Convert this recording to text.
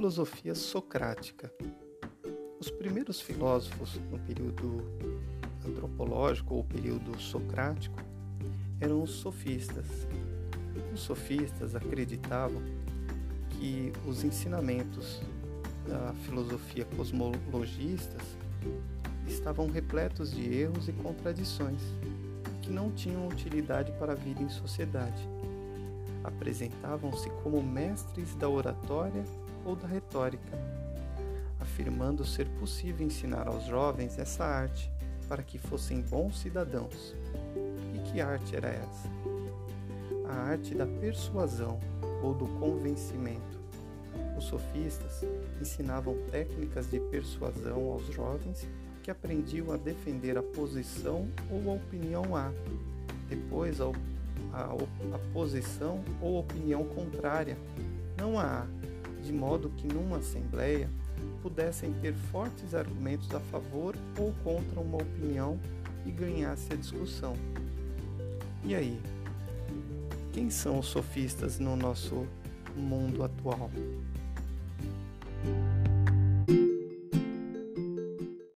Filosofia socrática. Os primeiros filósofos no período antropológico ou período socrático eram os sofistas. Os sofistas acreditavam que os ensinamentos da filosofia cosmologistas estavam repletos de erros e contradições que não tinham utilidade para a vida em sociedade. Apresentavam-se como mestres da oratória ou da retórica, afirmando ser possível ensinar aos jovens essa arte para que fossem bons cidadãos. E que arte era essa? A arte da persuasão ou do convencimento. Os sofistas ensinavam técnicas de persuasão aos jovens que aprendiam a defender a posição ou a opinião A, depois a, a, a posição ou opinião contrária, não a A, de modo que numa assembleia pudessem ter fortes argumentos a favor ou contra uma opinião e ganhasse a discussão. E aí? Quem são os sofistas no nosso mundo atual?